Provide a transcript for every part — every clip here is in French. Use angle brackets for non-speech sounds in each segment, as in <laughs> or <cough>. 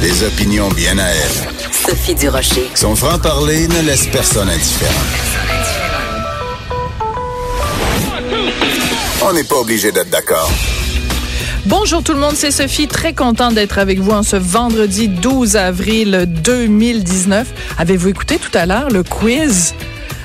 Des opinions bien à elle. Sophie Durocher. Son franc-parler ne laisse personne indifférent. On n'est pas obligé d'être d'accord. Bonjour tout le monde, c'est Sophie, très contente d'être avec vous en ce vendredi 12 avril 2019. Avez-vous écouté tout à l'heure le quiz?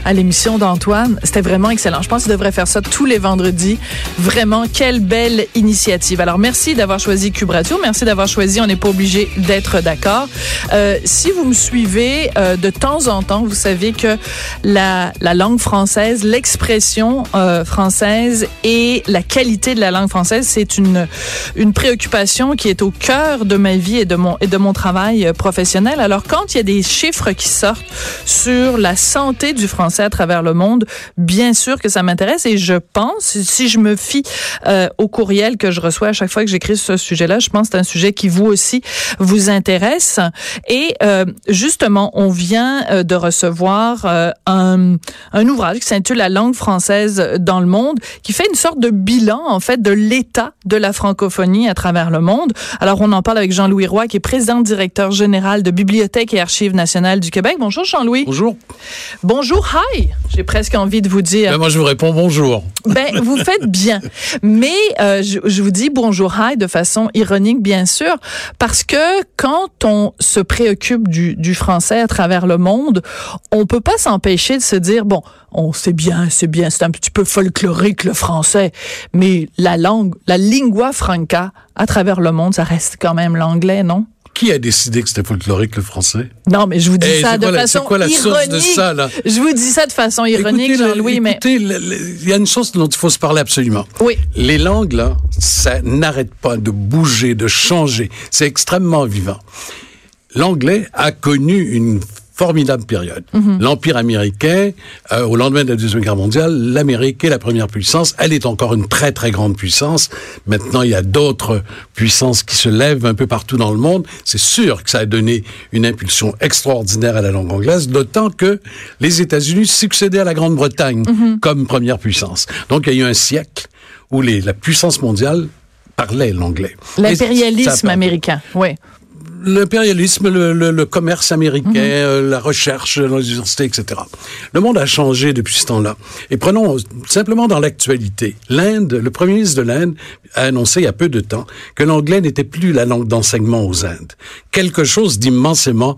À l'émission d'Antoine. C'était vraiment excellent. Je pense qu'il devrait faire ça tous les vendredis. Vraiment, quelle belle initiative. Alors, merci d'avoir choisi Cube. Merci d'avoir choisi On n'est pas obligé d'être d'accord. Euh, si vous me suivez euh, de temps en temps, vous savez que la, la langue française, l'expression euh, française et la qualité de la langue française, c'est une, une préoccupation qui est au cœur de ma vie et de mon, et de mon travail euh, professionnel. Alors, quand il y a des chiffres qui sortent sur la santé du français, à travers le monde, bien sûr que ça m'intéresse et je pense, si je me fie euh, au courriel que je reçois à chaque fois que j'écris sur ce sujet-là, je pense que c'est un sujet qui vous aussi vous intéresse. Et euh, justement, on vient euh, de recevoir euh, un, un ouvrage qui s'intitule La langue française dans le monde, qui fait une sorte de bilan en fait de l'état de la francophonie à travers le monde. Alors on en parle avec Jean-Louis Roy, qui est président directeur général de Bibliothèque et Archives nationales du Québec. Bonjour Jean-Louis. Bonjour. Bonjour, hi. J'ai presque envie de vous dire. Ben moi, je vous réponds bonjour. Ben, vous faites bien. Mais euh, je, je, vous dis bonjour, hi de façon ironique, bien sûr, parce que quand on se préoccupe du, du français à travers le monde, on peut pas s'empêcher de se dire, bon, on sait bien, c'est bien, c'est un petit peu folklorique le français, mais la langue, la lingua franca à travers le monde, ça reste quand même l'anglais, non? Qui a décidé que c'était folklorique le français? Non, mais je vous dis hey, ça de façon quoi la ironique. De ça, là? Je vous dis ça de façon ironique, Jean-Louis, mais il y a une chose dont il faut se parler absolument. Oui. Les langues là, ça n'arrête pas de bouger, de changer. C'est extrêmement vivant. L'anglais a connu une formidable période. Mm -hmm. L'Empire américain, euh, au lendemain de la Deuxième Guerre mondiale, l'Amérique est la première puissance. Elle est encore une très, très grande puissance. Maintenant, il y a d'autres puissances qui se lèvent un peu partout dans le monde. C'est sûr que ça a donné une impulsion extraordinaire à la langue anglaise, d'autant que les États-Unis succédaient à la Grande-Bretagne mm -hmm. comme première puissance. Donc, il y a eu un siècle où les, la puissance mondiale parlait l'anglais. L'impérialisme américain, oui l'impérialisme, le, le, le, commerce américain, -hmm. euh, la recherche dans les universités, etc. Le monde a changé depuis ce temps-là. Et prenons simplement dans l'actualité. L'Inde, le premier ministre de l'Inde a annoncé il y a peu de temps que l'anglais n'était plus la langue d'enseignement aux Indes. Quelque chose d'immensément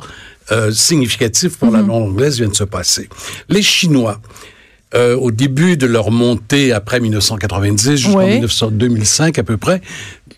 euh, significatif pour la langue anglaise vient de se passer. Les Chinois, euh, au début de leur montée après 1990 jusqu'en ouais. 2005 à peu près,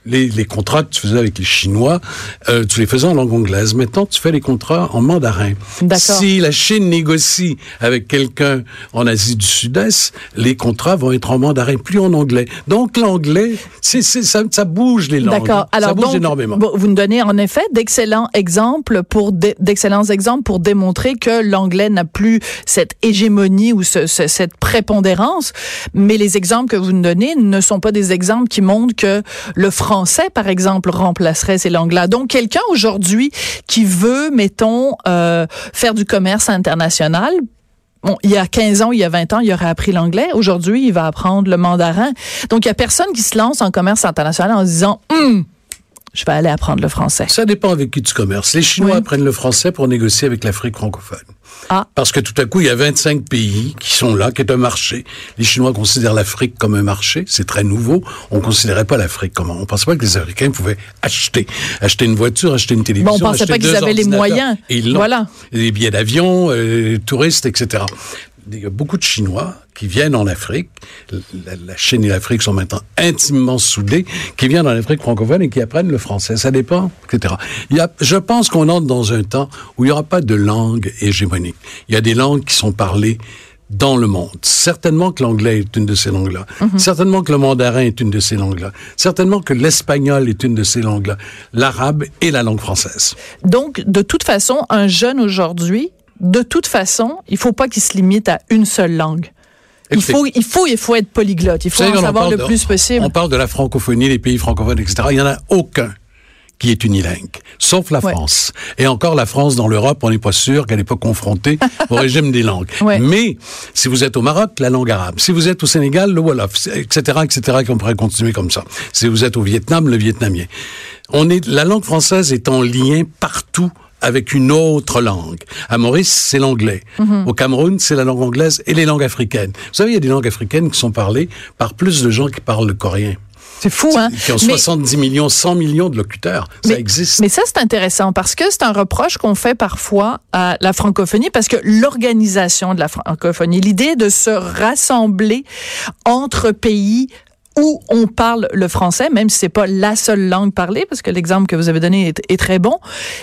les, les, contrats que tu faisais avec les Chinois, euh, tu les faisais en langue anglaise. Maintenant, tu fais les contrats en mandarin. Si la Chine négocie avec quelqu'un en Asie du Sud-Est, les contrats vont être en mandarin, plus en anglais. Donc, l'anglais, c'est, ça, ça bouge les langues. D'accord. Alors, ça bouge donc, énormément. Vous nous donnez en effet d'excellents exemples pour d'excellents exemples pour démontrer que l'anglais n'a plus cette hégémonie ou ce, ce, cette prépondérance. Mais les exemples que vous nous donnez ne sont pas des exemples qui montrent que le français, par exemple, remplacerait ces langues-là. Donc, quelqu'un aujourd'hui qui veut, mettons, euh, faire du commerce international, Bon, il y a 15 ans, il y a 20 ans, il aurait appris l'anglais. Aujourd'hui, il va apprendre le mandarin. Donc, il y a personne qui se lance en commerce international en se disant, hum, je vais aller apprendre le français. Ça dépend avec qui tu commerces. Les Chinois oui. apprennent le français pour négocier avec l'Afrique francophone. Ah. Parce que tout à coup, il y a 25 pays qui sont là, qui est un marché. Les Chinois considèrent l'Afrique comme un marché. C'est très nouveau. On ne considérait pas l'Afrique comme... On ne pensait pas que les Africains pouvaient acheter. Acheter une voiture, acheter une télévision, bon, on pensait pas qu'ils avaient les moyens. Et ils voilà. Les billets d'avion, euh, touristes, etc. Il y a beaucoup de Chinois qui viennent en Afrique. La, la Chine et l'Afrique sont maintenant intimement soudées, qui viennent en Afrique francophone et qui apprennent le français. Ça dépend, etc. Il y a, je pense qu'on entre dans un temps où il n'y aura pas de langue hégémonique. Il y a des langues qui sont parlées dans le monde. Certainement que l'anglais est une de ces langues-là. Mm -hmm. Certainement que le mandarin est une de ces langues-là. Certainement que l'espagnol est une de ces langues-là. L'arabe et la langue française. Donc, de toute façon, un jeune aujourd'hui de toute façon, il faut pas qu'il se limite à une seule langue. Il faut, il faut, il faut être polyglotte. Il faut en savoir le de, plus possible. On parle de la francophonie, les pays francophones, etc. Il y en a aucun qui est unilingue, sauf la Ouais. France. Et encore la France dans l'Europe, on n'est pas sûr qu'elle n'est pas confrontée <laughs> au régime des langues. Ouais. Mais si vous êtes au Maroc, la langue arabe. Si vous êtes au Sénégal, le Wolof, etc., etc., qu'on pourrait continuer comme ça. Si vous êtes au Vietnam, le vietnamien. On est, la langue française est en lien partout avec une autre langue. À Maurice, c'est l'anglais. Au Cameroun, c'est la langue anglaise et les langues africaines. Vous savez, il y a des langues africaines qui sont parlées par plus de gens qui parlent le coréen. C'est fou, hein? Qui ont Mais- 70 millions, 100 millions de locuteurs. Ça existe. Mais ça, c'est intéressant parce que c'est un reproche qu'on fait parfois à la francophonie parce que l'organisation de la francophonie, l'idée de se rassembler entre pays où on parle le français, même si c'est pas la seule langue parlée, parce que l'exemple que vous avez donné est, très bon,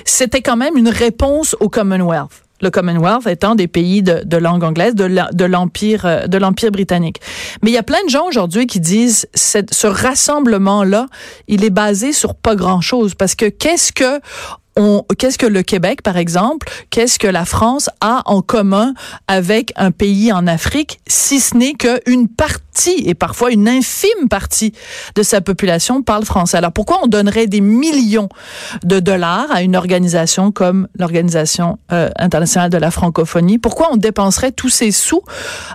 c'était quand même une réponse au Commonwealth. Le Commonwealth étant des pays de, langue anglaise, de l'empire, euh, de l'empire britannique. Mais il y a plein de gens aujourd'hui qui disent cette- ce rassemblement-là, il est basé sur pas grand-chose, parce que qu'est-ce que qu'est-ce que le Québec, par exemple, qu'est-ce que la France a en commun avec un pays en Afrique, si ce n'est qu'une partie, et parfois une infime partie de sa population parle français. Alors pourquoi on donnerait des millions de dollars à une organisation comme l'Organisation euh, internationale de la francophonie? Pourquoi on dépenserait tous ces sous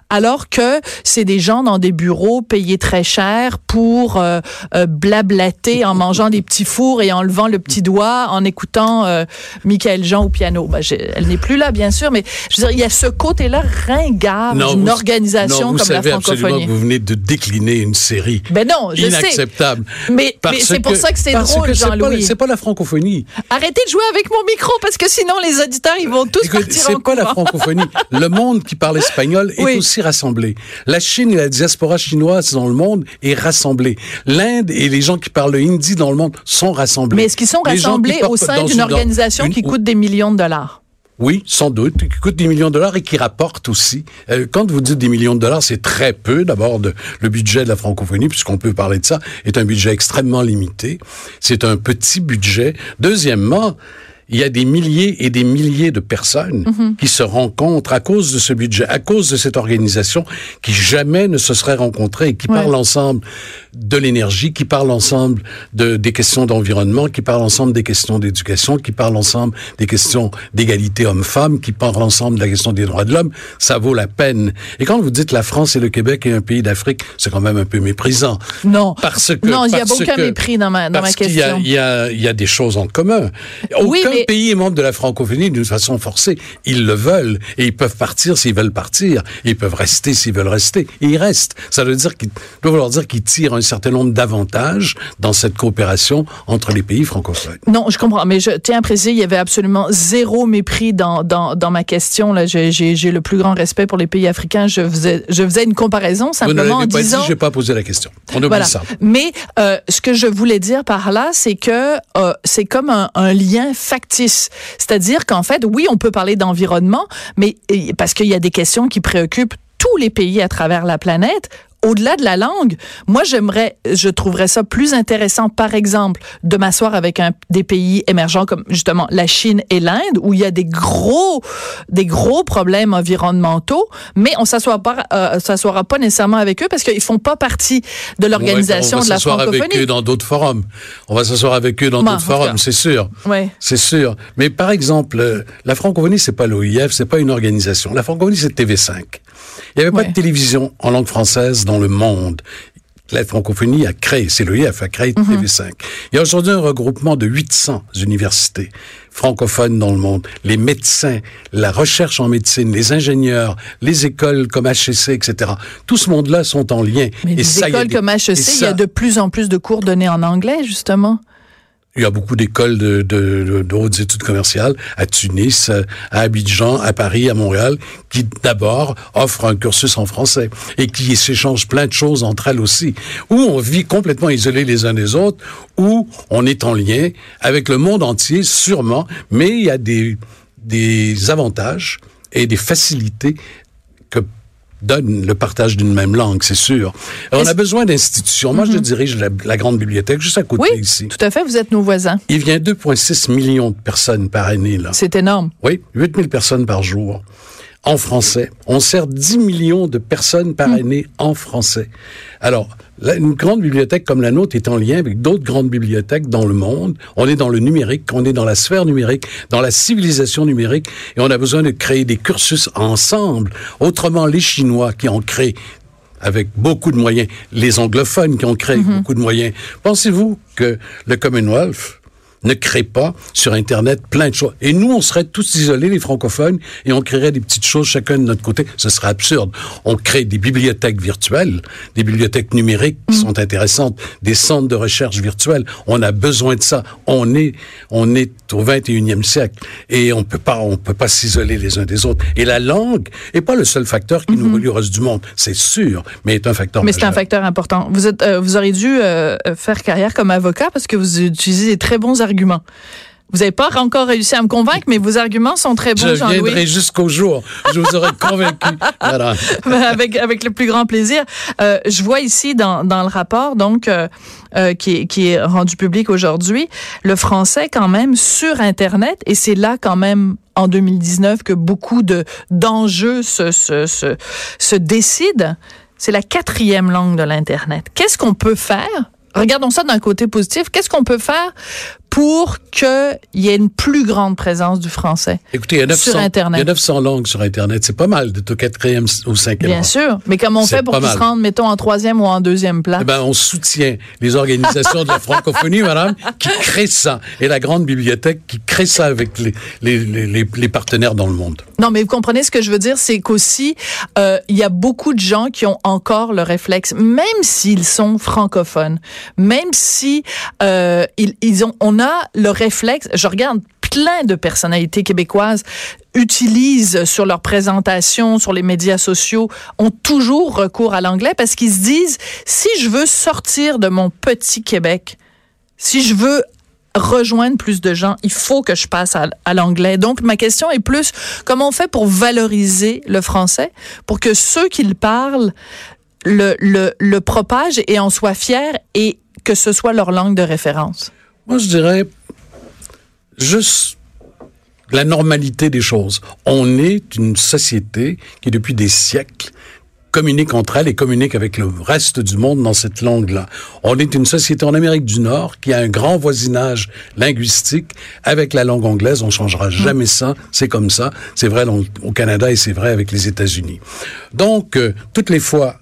alors que c'est des gens dans des bureaux payés très cher pour euh, euh, blablater en mangeant des petits fours et en levant le petit doigt, en écoutant euh, Michael Jean au piano? Ben, elle n'est plus là, bien sûr, mais je veux dire, il y a ce côté-là ringard d'une organisation non, vous comme la absolument francophonie. que vous venez de décliner une série Ben non, je sais. inacceptable. Mais, c'est pour ça que c'est drôle, Jean-Louis. C'est pas la francophonie. Arrêtez de jouer avec mon micro parce que sinon les auditeurs ils vont tous Écoute, partir en c'est pas la francophonie. <laughs> Le monde qui parle espagnol est Oui. aussi rassemblé. La Chine et la diaspora chinoise dans le monde est rassemblée. L'Inde et les gens qui parlent le hindi dans le monde sont rassemblés. Mais est-ce qu'ils sont rassemblés au sein d'une une- organisation une- qui coûte des millions de dollars? Oui, sans doute, qui coûte des millions de dollars et qui rapporte aussi. Euh, quand vous dites des millions de dollars, c'est très peu. D'abord, le budget de la francophonie, puisqu'on peut parler de ça, est un budget extrêmement limité. C'est un petit budget. Deuxièmement, il y a des milliers et des milliers de personnes Mhm. qui se rencontrent à cause de ce budget, à cause de cette organisation qui jamais ne se serait rencontrée et qui Ouais. parlent ensemble de l'énergie, qui parlent ensemble de, des questions d'environnement, qui parlent ensemble des questions d'éducation, qui parlent ensemble des questions d'égalité homme-femme, qui parlent ensemble de la question des droits de l'homme. Ça vaut la peine. Et quand vous dites la France et le Québec est un pays d'Afrique, c'est quand même un peu méprisant. Non. Parce que non, il n'y a aucun que- mépris dans ma, dans ma parce qu'il y a, question. il y, a, il y a des choses en commun. Aucun Oui, mais- pays est membre de la francophonie d'une façon forcée. Ils le veulent et ils peuvent partir s'ils veulent partir. Ils peuvent rester s'ils veulent rester. Et ils restent. Ça veut dire qu'ils doit vouloir dire qu'ils tirent un certain nombre d'avantages dans cette coopération entre les pays francophones. Non, je comprends, mais je tiens à préciser, il y avait absolument zéro mépris dans, dans, dans ma question. Là, j'ai, j'ai, j'ai le plus grand respect pour les pays africains. Je faisais, je faisais une comparaison Vous simplement en l'avez pas disant. dit, je n'ai pas posé la question. On oublie Voilà. ça. Mais euh, ce que je voulais dire par là, c'est que euh, c'est comme un, un lien factice. C'est-à-dire qu'en fait, oui, on peut parler d'environnement, mais parce qu'il y a des questions qui préoccupent tous les pays à travers la planète. Au-delà de la langue, moi j'aimerais, je trouverais ça plus intéressant, par exemple, de m'asseoir avec un, des pays émergents comme justement la Chine et l'Inde, où il y a des gros, des gros problèmes environnementaux, mais on s'assoira pas, euh, s'assoira pas nécessairement avec eux parce qu'ils font pas partie de l'organisation on va de la s'asseoir avec eux francophonie. dans d'autres forums. On va s'asseoir avec eux dans d'autres forums, c'est sûr. Ouais. C'est sûr. Mais par exemple, euh, la francophonie, c'est pas l'OIF, c'est pas une organisation. La francophonie, c'est TV5. Il n'y avait Ouais. pas de télévision en langue française dans le monde. La francophonie a créé, c'est l'OIF, a créé Mhm. TV5. Il y a aujourd'hui un regroupement de 800 universités francophones dans le monde. Les médecins, la recherche en médecine, les ingénieurs, les écoles comme HEC, etc. Tout ce monde-là sont en lien. Mais Et les ça, a écoles des- comme HEC, il y a de plus en plus de cours donnés en anglais, justement. Il y a beaucoup d'écoles de, de, hautes études commerciales à Tunis, à Abidjan, à Paris, à Montréal, qui d'abord offrent un cursus en français et qui s'échangent plein de choses entre elles aussi. Où on vit complètement isolés les uns des autres, où on est en lien avec le monde entier, sûrement, mais il y a des, des avantages et des facilités donne le partage d'une même langue, c'est sûr. On Est-ce- a besoin d'institutions. Moi, je dirige la, la grande bibliothèque juste à côté Oui, ici. tout à fait, vous êtes nos voisins. Il vient 2,6 millions de personnes par année, là. C'est énorme. Oui, 8 000 personnes par jour. En français. On sert 10 millions de personnes par année en français. Alors, une grande bibliothèque comme la nôtre est en lien avec d'autres grandes bibliothèques dans le monde. On est dans le numérique, on est dans la sphère numérique, dans la civilisation numérique, et on a besoin de créer des cursus ensemble. Autrement, les Chinois qui ont créé avec beaucoup de moyens, les anglophones qui ont créé beaucoup de moyens, pensez-vous que le Commonwealth, ne crée pas sur Internet plein de choses. Et nous, on serait tous isolés, les francophones, et on créerait des petites choses chacun de notre côté. Ce serait absurde. On crée des bibliothèques virtuelles, des bibliothèques numériques qui sont intéressantes, des centres de recherche virtuels. On a besoin de ça. On est, on est au 21e siècle et on peut pas, on peut pas s'isoler les uns des autres. Et la langue est pas le seul facteur qui nous relie au reste du monde, c'est sûr, mais est un facteur. Mais c'est un facteur important. Vous êtes, euh, vous auriez dû euh, faire carrière comme avocat parce que vous utilisez des très bons arguments vous n'avez pas encore réussi à me convaincre, mais vos arguments sont très bons, Jean-Louis. Je viendrai jusqu'au jour. Je vous aurai convaincu. <laughs> avec, avec le plus grand plaisir. Euh, je vois ici dans, dans le rapport, donc, euh, euh, qui, est, qui est rendu public aujourd'hui, le français quand même sur Internet, et c'est là quand même en 2019 que beaucoup de d'enjeux se, se, se, se décident. C'est la quatrième langue de l'Internet. Qu'est-ce qu'on peut faire? Regardons ça d'un côté positif. Qu'est-ce qu'on peut faire pour qu'il y ait une plus grande présence du français Écoutez, il y a 900, sur Internet. Il y a 900 langues sur Internet. C'est pas mal de au quatrième ou cinquième Bien sûr. Mais comment on fait pour qu'ils se rendent, mettons, en troisième ou en deuxième place? Eh ben, on soutient les organisations de la francophonie, <laughs> madame, qui créent ça. Et la grande bibliothèque qui crée ça avec les, les, les, les partenaires dans le monde. Non, mais vous comprenez ce que je veux dire, c'est qu'aussi, euh, il y a beaucoup de gens qui ont encore le réflexe, même s'ils sont francophones, même si euh, ils, ils ont, on a le réflexe, je regarde plein de personnalités québécoises utilisent sur leur présentation, sur les médias sociaux, ont toujours recours à l'anglais parce qu'ils se disent, si je veux sortir de mon petit Québec, si je veux rejoindre plus de gens, il faut que je passe à, l'anglais. Donc, ma question est plus, comment on fait pour valoriser le français, pour que ceux qui le parlent le, le, le propagent et en soient fiers et que ce soit leur langue de référence? Moi, je dirais juste la normalité des choses. On est une société qui, depuis des siècles, communique entre elles et communique avec le reste du monde dans cette langue-là. On est une société en Amérique du Nord qui a un grand voisinage linguistique avec la langue anglaise. On changera jamais ça. C'est comme ça. C'est vrai au Canada et c'est vrai avec les États-Unis. Donc, euh, toutes les fois,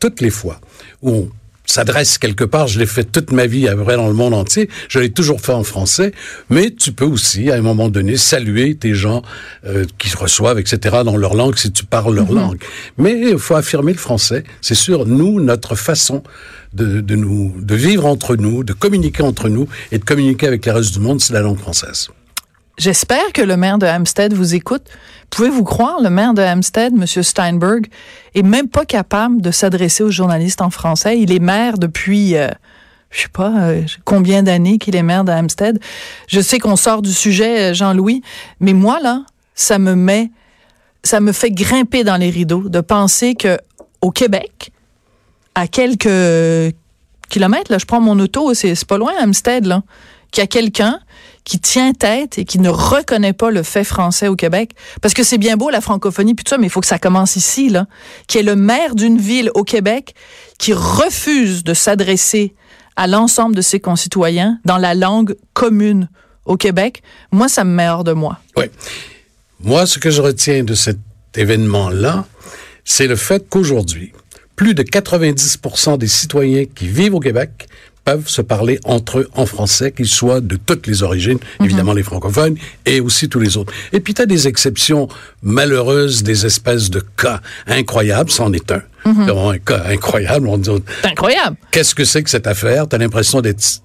toutes les fois où on s'adresse quelque part. Je l'ai fait toute ma vie à vrai dans le monde entier. Je l'ai toujours fait en français. Mais tu peux aussi, à un moment donné, saluer tes gens euh, qui se reçoivent, etc., dans leur langue, si tu parles leur mhm. langue. Mais il faut affirmer le français. C'est sûr, nous, notre façon de, de, nous, de vivre entre nous, de communiquer entre nous et de communiquer avec le reste du monde, c'est la langue française. J'espère que le maire de Hampstead vous écoute. Pouvez-vous croire, le maire de Hampstead, M. Steinberg, est même pas capable de s'adresser aux journalistes en français? Il est maire depuis, euh, je sais pas, euh, combien d'années qu'il est maire de Hampstead? Je sais qu'on sort du sujet, euh, Jean-Louis, mais moi, là, ça me met, ça me fait grimper dans les rideaux de penser que au Québec, à quelques kilomètres, là, je prends mon auto, c'est pas loin, Hampstead, là, qu'il y a quelqu'un qui tient tête et qui ne reconnaît pas le fait français au Québec. Parce que c'est bien beau la francophonie puis tout ça, mais il faut que ça commence ici, là. Qui est le maire d'une ville au Québec qui refuse de s'adresser à l'ensemble de ses concitoyens dans la langue commune au Québec. Moi, ça me met hors de moi. Oui. Moi, ce que je retiens de cet événement-là, c'est le fait qu'aujourd'hui, plus de 90% des citoyens qui vivent au Québec peuvent se parler entre eux en français, qu'ils soient de toutes les origines, mhm. évidemment les francophones, et aussi tous les autres. Et puis, tu as des exceptions malheureuses, des espèces de cas incroyables, c'en est un. Mm un cas incroyable. On dit, incroyable. Qu'est-ce que c'est que cette affaire? Tu as l'impression d'être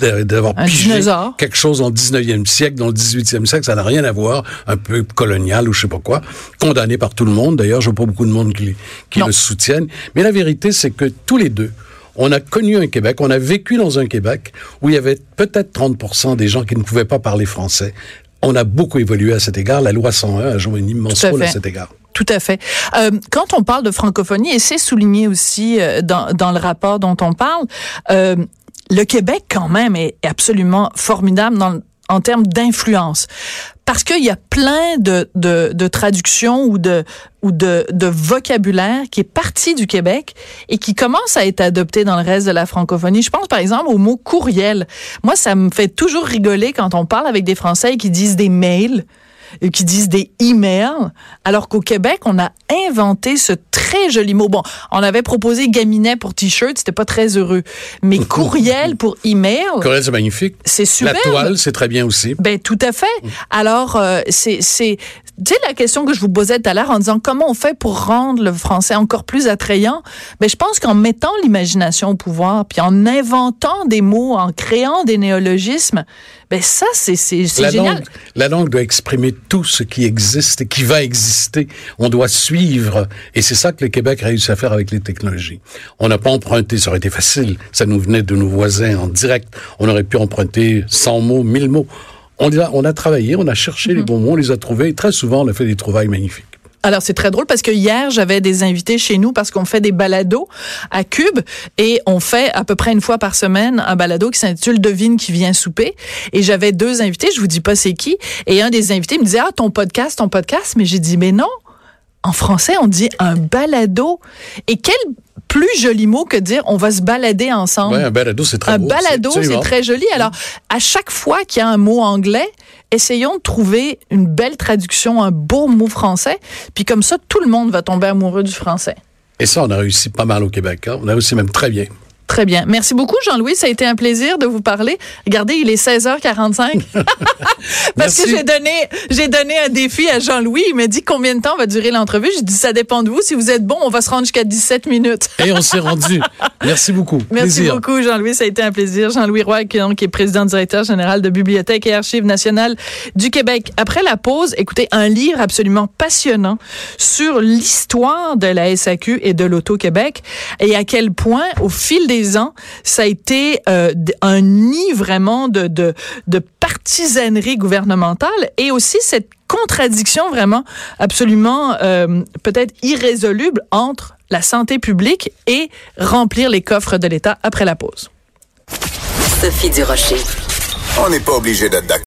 d'avoir pigé quelque chose au 19e siècle, dans le 18e siècle, ça n'a rien à voir, un peu colonial ou je sais pas quoi, condamné par tout le monde, d'ailleurs, je vois pas beaucoup de monde qui, qui le soutiennent, mais la vérité, c'est que tous les deux, on a connu un Québec, on a vécu dans un Québec où il y avait peut-être 30 des gens qui ne pouvaient pas parler français. On a beaucoup évolué à cet égard. La loi 101 a joué une immense rôle à cet égard. Tout à fait. Euh, quand on parle de francophonie, et c'est souligné aussi euh, dans, dans, le rapport dont on parle, euh, le Québec quand même est absolument formidable dans, en termes d'influence parce qu'il y a plein de, de, de traductions ou de ou de, de vocabulaire qui est parti du Québec et qui commence à être adopté dans le reste de la francophonie. Je pense par exemple au mot courriel. Moi, ça me fait toujours rigoler quand on parle avec des Français qui disent des mails qui disent des emails, alors qu'au Québec, on a inventé ce très joli mot. Bon, on avait proposé gaminet pour t-shirt, c'était pas très heureux, mais <laughs> courriel pour email. Courriel, c'est magnifique. C'est super. La toile, c'est très bien aussi. Ben tout à fait. Alors euh, c'est c'est tu sais la question que je vous posais tout à l'heure en disant comment on fait pour rendre le français encore plus attrayant? Ben je pense qu'en mettant l'imagination au pouvoir, puis en inventant des mots, en créant des néologismes, ben ça c'est c'est génial. Langue, la langue doit exprimer tout ce qui existe et qui va exister. On doit suivre. Et c'est ça que le Québec a réussi à faire avec les technologies. On n'a pas emprunté, ça aurait été facile. Ça nous venait de nos voisins en direct. On aurait pu emprunter 100 mots, 1000 mots. On a, on a travaillé, on a cherché les mhm. bons mots, on les a trouvés. Et très souvent, on a fait des trouvailles magnifiques. Alors c'est très drôle parce que hier j'avais des invités chez nous parce qu'on fait des balados à Cube et on fait à peu près une fois par semaine un balado qui s'intitule Devine qui vient souper et j'avais deux invités, je vous dis pas c'est qui et un des invités me disait ah ton podcast ton podcast mais j'ai dit mais non en français on dit un balado et quel plus joli mot que dire on va se balader ensemble. Ouais, un balado, c'est très Un beau, balado, c'est très joli. Alors, à chaque fois qu'il y a un mot anglais, essayons de trouver une belle traduction, un beau mot français. Puis comme ça, tout le monde va tomber amoureux du français. Et ça, on a réussi pas mal au Québec. Hein? On a réussi même très bien. Très bien. Merci beaucoup, Jean-Louis. Ça a été un plaisir de vous parler. Regardez, il est 16h45. <laughs> Parce que j'ai donné, j'ai donné un défi à Jean-Louis. Il m'a dit combien de temps va durer l'entrevue. Je dis, ça dépend de vous. Si vous êtes bon, on va se rendre jusqu'à 17 minutes. Et on s'est rendu. Merci beaucoup. Merci beaucoup, Jean-Louis. Ça a été un plaisir. Jean-Louis Roy, qui, est président directeur général de Bibliothèque et Archives nationales du Québec. Après la pause, écoutez, un livre absolument passionnant sur l'histoire de la SAQ et de l'Auto-Québec et à quel point, au fil des ans, ça a été euh, un nid vraiment de, de, de partisanerie gouvernementale et aussi cette contradiction vraiment absolument euh, peut-être irrésoluble entre la santé publique et remplir les coffres de l'État après la pause. Sophie Durocher. On n'est pas obligé d'être d'accord.